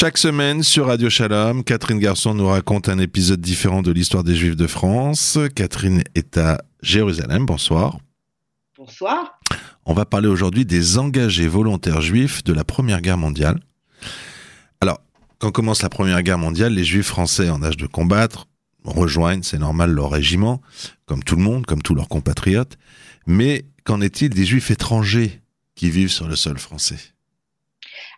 Chaque semaine sur Radio Shalom, Catherine Garçon nous raconte un épisode différent de l'histoire des Juifs de France. Catherine est à Jérusalem. Bonsoir. Bonsoir. On va parler aujourd'hui des engagés volontaires juifs de la Première Guerre mondiale. Alors, quand commence la Première Guerre mondiale, les Juifs français en âge de combattre rejoignent, c'est normal, leur régiment, comme tout le monde, comme tous leurs compatriotes. Mais qu'en est-il des Juifs étrangers qui vivent sur le sol français?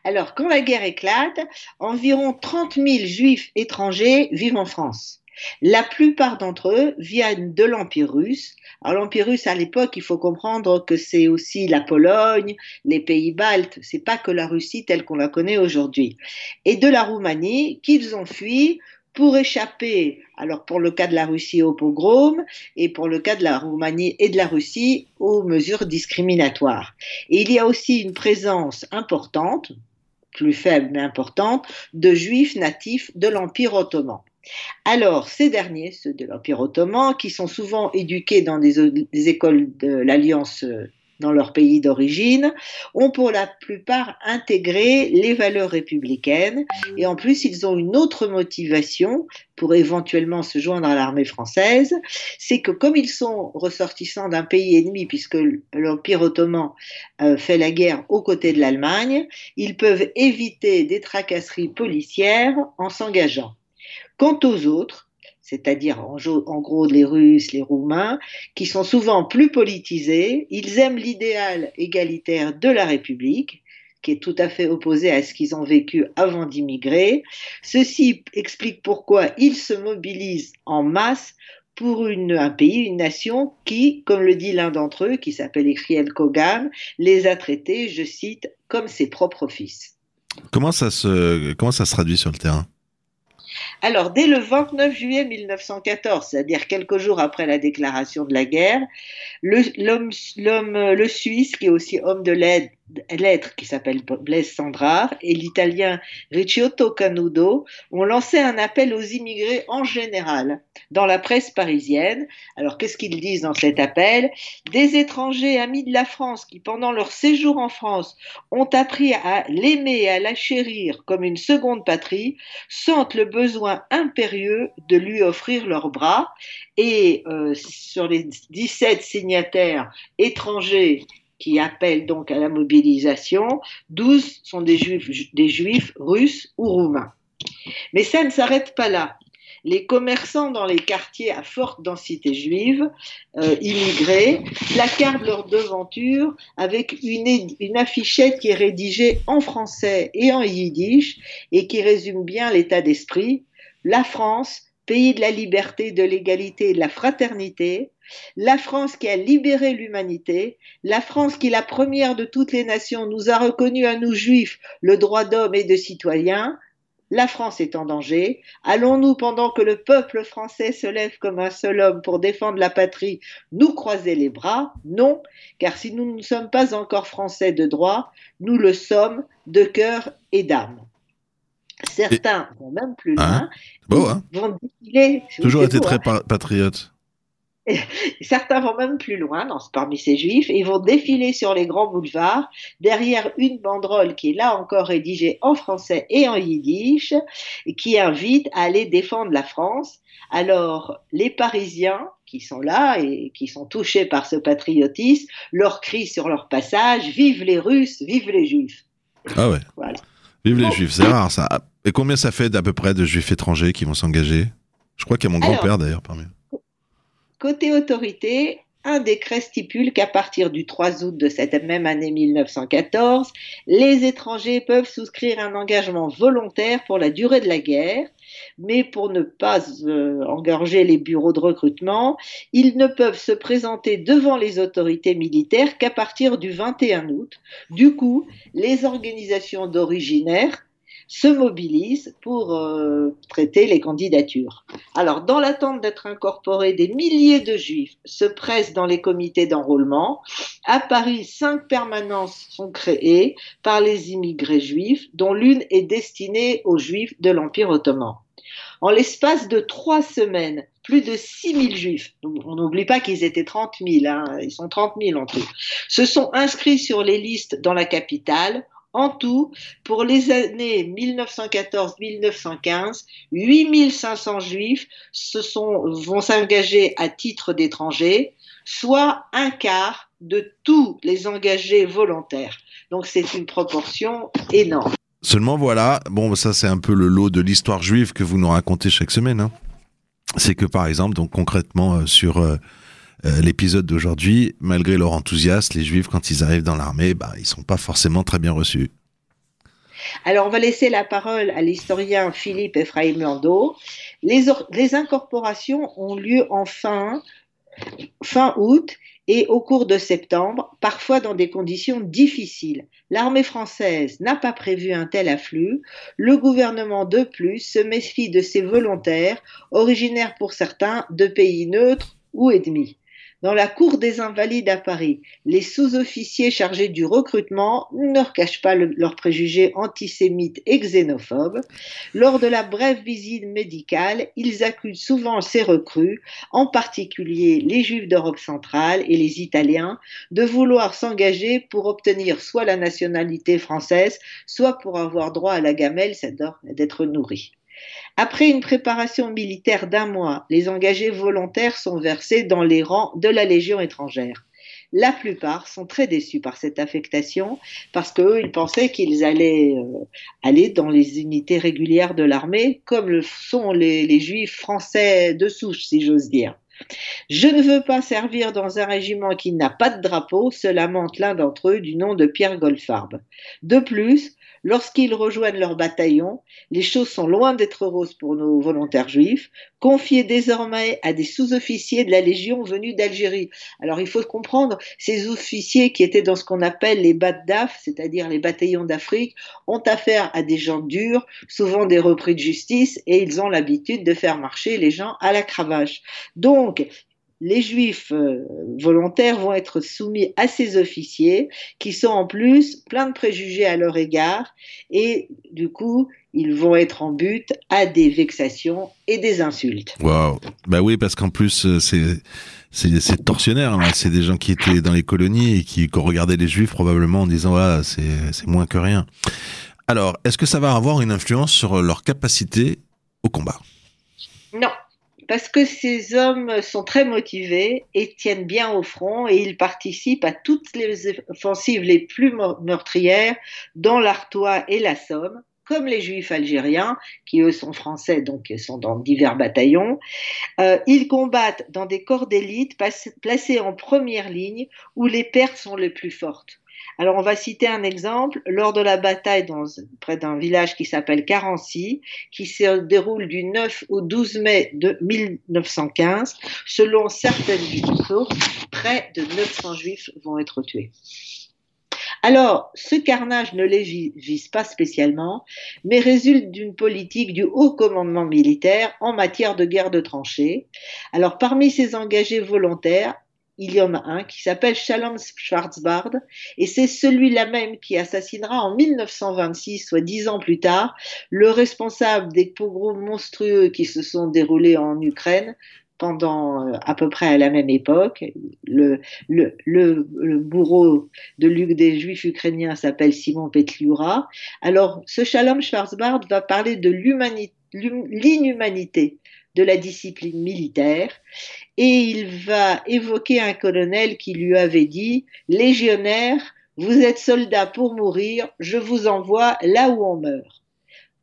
Alors, quand la guerre éclate, environ 30 000 juifs étrangers vivent en France. La plupart d'entre eux viennent de l'Empire russe. Alors l'Empire russe à l'époque, il faut comprendre que c'est aussi la Pologne, les pays baltes, c'est pas que la Russie telle qu'on la connaît aujourd'hui. Et de la Roumanie qu'ils ont fui pour échapper, alors pour le cas de la Russie au pogrom et pour le cas de la Roumanie et de la Russie aux mesures discriminatoires. Et il y a aussi une présence importante, plus faible mais importante, de juifs natifs de l'Empire ottoman. Alors, ces derniers, ceux de l'Empire ottoman, qui sont souvent éduqués dans des, écoles de l'Alliance euh, dans leur pays d'origine, ont pour la plupart intégré les valeurs républicaines et en plus ils ont une autre motivation pour éventuellement se joindre à l'armée française, c'est que comme ils sont ressortissants d'un pays ennemi, puisque l'Empire ottoman euh, fait la guerre aux côtés de l'Allemagne, ils peuvent éviter des tracasseries policières en s'engageant. Quant aux autres, c'est-à-dire en, gros les Russes, les Roumains, qui sont souvent plus politisés, ils aiment l'idéal égalitaire de la République, qui est tout à fait opposé à ce qu'ils ont vécu avant d'immigrer. Ceci explique pourquoi ils se mobilisent en masse pour un pays, une nation qui, comme le dit l'un d'entre eux, qui s'appelle Ekhriel Kogan, les a traités, je cite, comme ses propres fils. Comment ça se, comment ça se traduit sur le terrain? Alors, dès le 29 juillet 1914, c'est-à-dire quelques jours après la déclaration de la guerre, l'homme, le Suisse, qui est aussi homme de l'aide, lettre qui s'appelle Blaise Sandrard et l'italien Ricciotto Canudo ont lancé un appel aux immigrés en général dans la presse parisienne. Alors qu'est-ce qu'ils disent dans cet appel? Des étrangers amis de la France qui pendant leur séjour en France ont appris à l'aimer et à la chérir comme une seconde patrie sentent le besoin impérieux de lui offrir leurs bras et euh, sur les 17 signataires étrangers qui appellent donc à la mobilisation, 12 sont des juifs, des juifs russes ou roumains. Mais ça ne s'arrête pas là. Les commerçants dans les quartiers à forte densité juive, euh, immigrés, placardent leur devanture avec une, une affichette qui est rédigée en français et en yiddish et qui résume bien l'état d'esprit. La France, pays de la liberté, de l'égalité et de la fraternité, la France qui a libéré l'humanité, la France qui, la première de toutes les nations, nous a reconnu à nous juifs le droit d'homme et de citoyen, la France est en danger. Allons-nous, pendant que le peuple français se lève comme un seul homme pour défendre la patrie, nous croiser les bras? Non, car si nous ne sommes pas encore français de droit, nous le sommes de cœur et d'âme. Certains vont même plus hein loin. Hein Toujours été très hein. patriote. Certains vont même plus loin dans, parmi ces juifs et vont défiler sur les grands boulevards derrière une banderole qui est là encore rédigée en français et en yiddish et qui invite à aller défendre la France. Alors les Parisiens qui sont là et qui sont touchés par ce patriotisme leur crient sur leur passage Vive les Russes, vive les Juifs. Ah ouais. Vive les Juifs, c'est rare ça. Et combien ça fait d'à peu près de Juifs étrangers qui vont s'engager? Je crois qu'il y a mon grand-père d'ailleurs parmi eux. Côté autorité, un décret stipule qu'à partir du 3 août de cette même année 1914, les étrangers peuvent souscrire un engagement volontaire pour la durée de la guerre, mais pour ne pas euh, engorger les bureaux de recrutement, ils ne peuvent se présenter devant les autorités militaires qu'à partir du 21 août. Du coup, les organisations d'originaires se mobilisent pour euh, traiter les candidatures. Alors, dans l'attente d'être incorporés, des milliers de juifs se pressent dans les comités d'enrôlement. À Paris, cinq permanences sont créées par les immigrés juifs, dont l'une est destinée aux juifs de l'Empire ottoman. En l'espace de trois semaines, plus de 6 000 juifs, on n'oublie pas qu'ils étaient 30 000, hein, ils sont 30 000 en tout, se sont inscrits sur les listes dans la capitale En tout, pour les années 1914-1915, 8500 juifs vont s'engager à titre d'étrangers, soit un quart de tous les engagés volontaires. Donc c'est une proportion énorme. Seulement voilà, bon ça c'est un peu le lot de l'histoire juive que vous nous racontez chaque semaine. Hein. C'est que par exemple, donc concrètement euh, sur euh, euh, l'épisode d'aujourd'hui, malgré leur enthousiasme, les juifs quand ils arrivent dans l'armée, bah, ils sont pas forcément très bien reçus. Alors on va laisser la parole à l'historien Philippe Ephraim Landau. Les, incorporations ont lieu en fin, fin août et au cours de septembre, parfois dans des conditions difficiles. L'armée française n'a pas prévu un tel afflux. Le gouvernement, de plus, se méfie de ses volontaires, originaires pour certains de pays neutres ou ennemis. Dans la cour des Invalides à Paris, les sous-officiers chargés du recrutement ne cachent pas leurs préjugés antisémites et xénophobes. Lors de la brève visite médicale, ils accusent souvent ces recrues, en particulier les Juifs d'Europe centrale et les Italiens, de vouloir s'engager pour obtenir soit la nationalité française, soit pour avoir droit à la gamelle, c'est d'être nourris. Après une préparation militaire d'un mois, les engagés volontaires sont versés dans les rangs de la Légion étrangère. La plupart sont très déçus par cette affectation parce qu'eux, ils pensaient qu'ils allaient euh, aller dans les unités régulières de l'armée, comme le sont les, juifs français de souche, si j'ose dire. Je ne veux pas servir dans un régiment qui n'a pas de drapeau, se lamente l'un d'entre eux du nom de Pierre Goldfarb. De plus, Lorsqu'ils rejoignent leur bataillon, les choses sont loin d'être roses pour nos volontaires juifs, confiés désormais à des sous-officiers de la Légion venus d'Algérie. Alors il faut comprendre, ces officiers qui étaient dans ce qu'on appelle les BATDAF, c'est-à-dire les bataillons d'Afrique, ont affaire à des gens durs, souvent des repris de justice, et ils ont l'habitude de faire marcher les gens à la cravache. Donc, les juifs euh, volontaires vont être soumis à ces officiers qui sont en plus plein de préjugés à leur égard et du coup ils vont être en but à des vexations et des insultes. Waouh Bah oui parce qu'en plus euh, c'est c'est torsionnaire, hein. c'est des gens qui étaient dans les colonies et qui, regardaient les juifs probablement en disant ah, c'est moins que rien. Alors, est-ce que ça va avoir une influence sur leur capacité au combat? Non, parce que ces hommes sont très motivés et tiennent bien au front et ils participent à toutes les offensives les plus meurtrières dans l'Artois et la Somme comme les juifs algériens, qui eux sont français, donc sont dans divers bataillons. Euh, ils combattent dans des corps d'élite placés en première ligne où les pertes sont les plus fortes. Alors on va citer un exemple lors de la bataille près d'un village qui s'appelle Carancy, qui se déroule du 9 au 12 mai de 1915. Selon certaines sources, près de 900 juifs vont être tués. Alors, ce carnage ne les vise pas spécialement, mais résulte d'une politique du haut commandement militaire en matière de guerre de tranchées. Alors, parmi ces engagés volontaires, il y en a un qui s'appelle Shalom Schwarzbard, et c'est celui-là même qui assassinera en 1926, soit dix ans plus tard, le responsable des pogroms monstrueux qui se sont déroulés en Ukraine pendant euh, à peu près à la même époque. Le, bourreau de des Juifs ukrainiens s'appelle Simon Petliura. Alors, ce Shalom Schwarzbard va parler de l'inhumanité de la discipline militaire et il va évoquer un colonel qui lui avait dit Légionnaire, vous êtes soldat pour mourir, je vous envoie là où on meurt.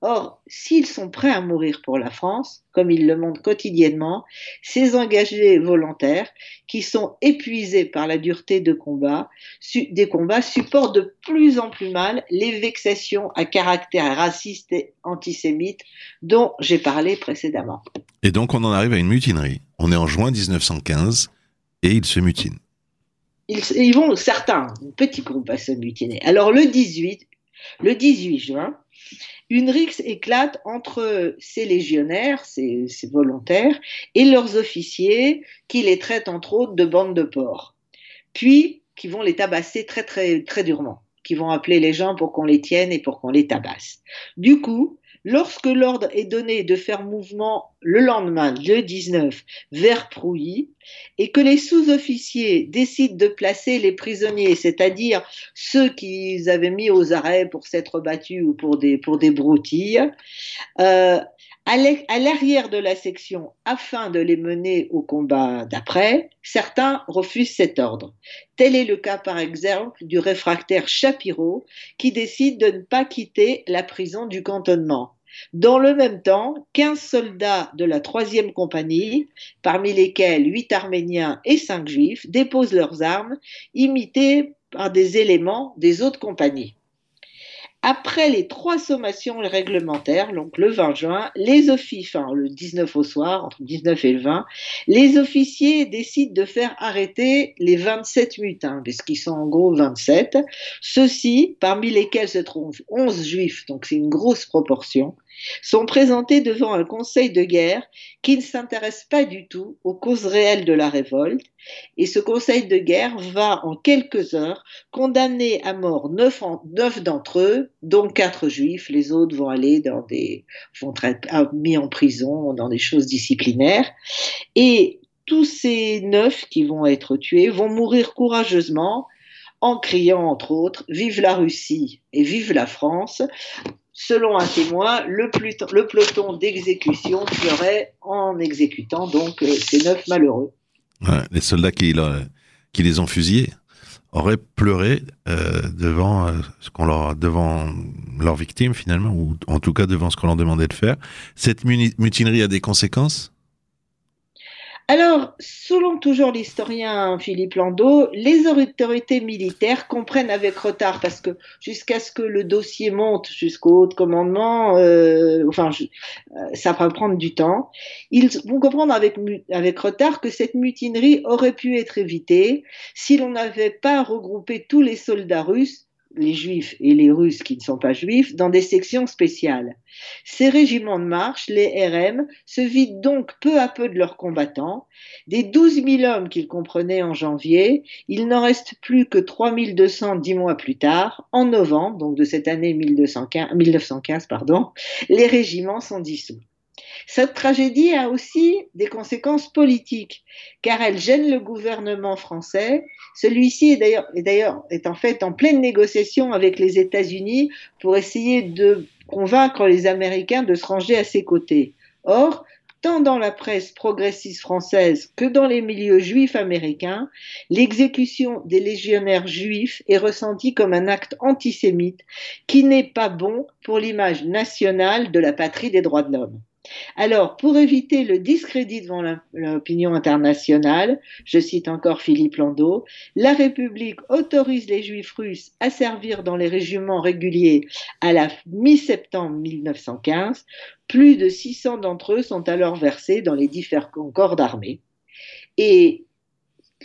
Or, s'ils sont prêts à mourir pour la France, comme ils le montrent quotidiennement, ces engagés volontaires, qui sont épuisés par la dureté de combat, des combats, supportent de plus en plus mal les vexations à caractère raciste et antisémite dont j'ai parlé précédemment. Et donc on en arrive à une mutinerie. On est en juin 1915 et ils se mutinent. Ils, ils vont, certains, un petit groupe, à se mutiner. Alors le 18, le 18 juin, une rixe éclate entre ces légionnaires, ces, volontaires, et leurs officiers qui les traitent entre autres de bandes de porcs, puis qui vont les tabasser très très très durement, qui vont appeler les gens pour qu'on les tienne et pour qu'on les tabasse. Du coup, lorsque l'ordre est donné de faire mouvement le lendemain, le 19, vers Prouilly, et que les sous-officiers décident de placer les prisonniers, c'est-à-dire ceux qu'ils avaient mis aux arrêts pour s'être battus ou pour des, broutilles, euh, à l'arrière de la section afin de les mener au combat d'après, certains refusent cet ordre. Tel est le cas par exemple du réfractaire Chapiro qui décide de ne pas quitter la prison du cantonnement. Dans le même temps, 15 soldats de la troisième compagnie, parmi lesquels 8 Arméniens et 5 Juifs, déposent leurs armes, imités par des éléments des autres compagnies. Après les trois sommations réglementaires, donc le 20 juin, les officiers, enfin le 19 au soir, entre le 19 et le 20, les officiers décident de faire arrêter les 27 mutins, puisqu'ils sont en gros 27. Ceux-ci, parmi lesquels se trouvent 11 juifs, donc c'est une grosse proportion, sont présentés devant un conseil de guerre qui ne s'intéresse pas du tout aux causes réelles de la révolte. Et ce conseil de guerre va en quelques heures condamner à mort neuf, d'entre eux, dont quatre juifs. Les autres vont aller dans des, vont être mis en prison dans des choses disciplinaires. Et tous ces neuf qui vont être tués vont mourir courageusement en criant entre autres Vive la Russie et vive la France, Selon un témoin, le, peloton d'exécution pleurait en exécutant donc euh, ces neuf malheureux. les soldats qui, les ont fusillés auraient pleuré euh, devant, euh, ce qu'on leur, devant leurs victimes finalement, ou en tout cas devant ce qu'on leur demandait de faire. Cette mutinerie a des conséquences? Alors, selon toujours l'historien Philippe Landau, les autorités militaires comprennent avec retard parce que jusqu'à ce que le dossier monte jusqu'au haut commandement, euh, enfin, euh, ça va prendre du temps. Ils vont comprendre avec, avec retard que cette mutinerie aurait pu être évitée si l'on n'avait pas regroupé tous les soldats russes les juifs et les russes qui ne sont pas juifs dans des sections spéciales. Ces régiments de marche, les RM, se vident donc peu à peu de leurs combattants. Des 12 000 hommes qu'ils comprenaient en janvier, il n'en reste plus que 3 200 dix mois plus tard. En novembre, donc de cette année 1915, pardon, les régiments sont dissous. Cette tragédie a aussi des conséquences politiques, car elle gêne le gouvernement français. Celui-ci est d'ailleurs, est en fait en pleine négociation avec les États-Unis pour essayer de convaincre les Américains de se ranger à ses côtés. Or, tant dans la presse progressiste française que dans les milieux juifs américains, l'exécution des légionnaires juifs est ressentie comme un acte antisémite qui n'est pas bon pour l'image nationale de la patrie des droits de l'homme. Alors, pour éviter le discrédit devant l'opinion internationale, je cite encore Philippe Landau, la République autorise les Juifs russes à servir dans les régiments réguliers à la mi-septembre 1915. Plus de 600 d'entre eux sont alors versés dans les différents corps d'armée. Et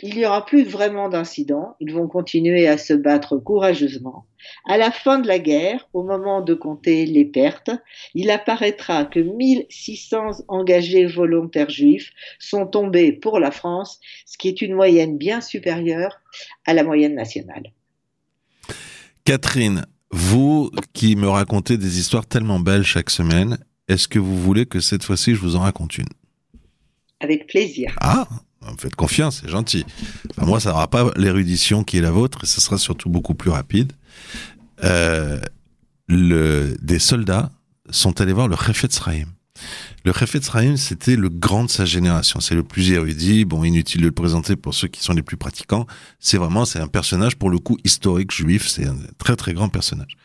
il n'y aura plus vraiment d'incidents, ils vont continuer à se battre courageusement. À la fin de la guerre, au moment de compter les pertes, il apparaîtra que 1600 engagés volontaires juifs sont tombés pour la France, ce qui est une moyenne bien supérieure à la moyenne nationale. Catherine, vous qui me racontez des histoires tellement belles chaque semaine, est-ce que vous voulez que cette fois-ci je vous en raconte une? Avec plaisir. Ah, vous faites confiance, c'est gentil. moi, ça n'aura pas l'érudition qui est la vôtre, et ce sera surtout beaucoup plus rapide. Euh, des soldats sont allés voir le Chefetz Chaim. Le Chefetz Chaim, c'était le grand de sa génération. C'est le plus érudit. Bon, inutile de le présenter pour ceux qui sont les plus pratiquants. C'est vraiment, c'est un personnage, pour le coup, historique juif. C'est un très, très grand personnage.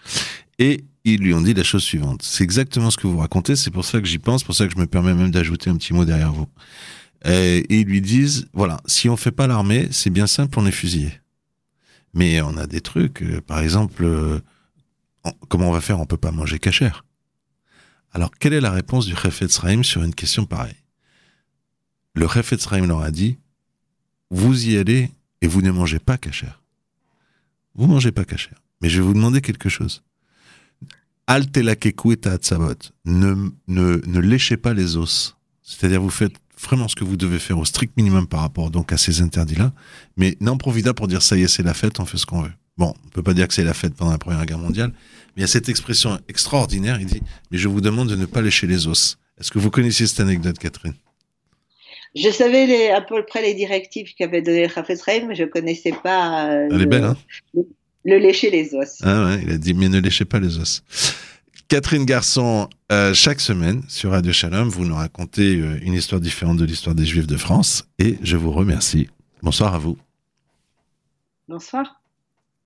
Et ils lui ont dit la chose suivante. C'est exactement ce que vous racontez. C'est pour ça que j'y pense. pour ça que je me permets même d'ajouter un petit mot derrière vous. Et ils lui disent, voilà, si on fait pas l'armée, c'est bien simple, on est fusillé. Mais on a des trucs, euh, par exemple, euh, comment on va faire On peut pas manger cachère. Alors, quelle est la réponse du Chefetz Chaim sur une question pareille? Le Chefetz Chaim leur a dit, vous y allez et vous ne mangez pas cachère. Vous mangez pas cachère. Mais je vais vous demander quelque chose. Ne, ne, ne léchez pas les os. C'est-à-dire, vous faites vraiment ce que vous devez faire au strict minimum par rapport donc à ces interdits-là, mais n'en profitez pour dire ça y est, c'est la fête, on fait ce qu'on veut. Bon, on peut pas dire que c'est la fête pendant la Première Guerre mondiale, mais il y a cette expression extraordinaire, il dit, mais je vous demande de ne pas lécher les os. Est-ce que vous connaissiez cette anecdote, Catherine? Je savais les, à peu près les directives qu'avait donné Rafetz mais je ne connaissais pas. Euh, Elle est belle, hein? le, lécher les os. Ah ouais, il a dit, mais ne léchez pas les os. Catherine Garçon, euh, chaque semaine sur Radio Shalom, vous nous racontez euh, une histoire différente de l'histoire des Juifs de France et je vous remercie. Bonsoir à vous. Bonsoir.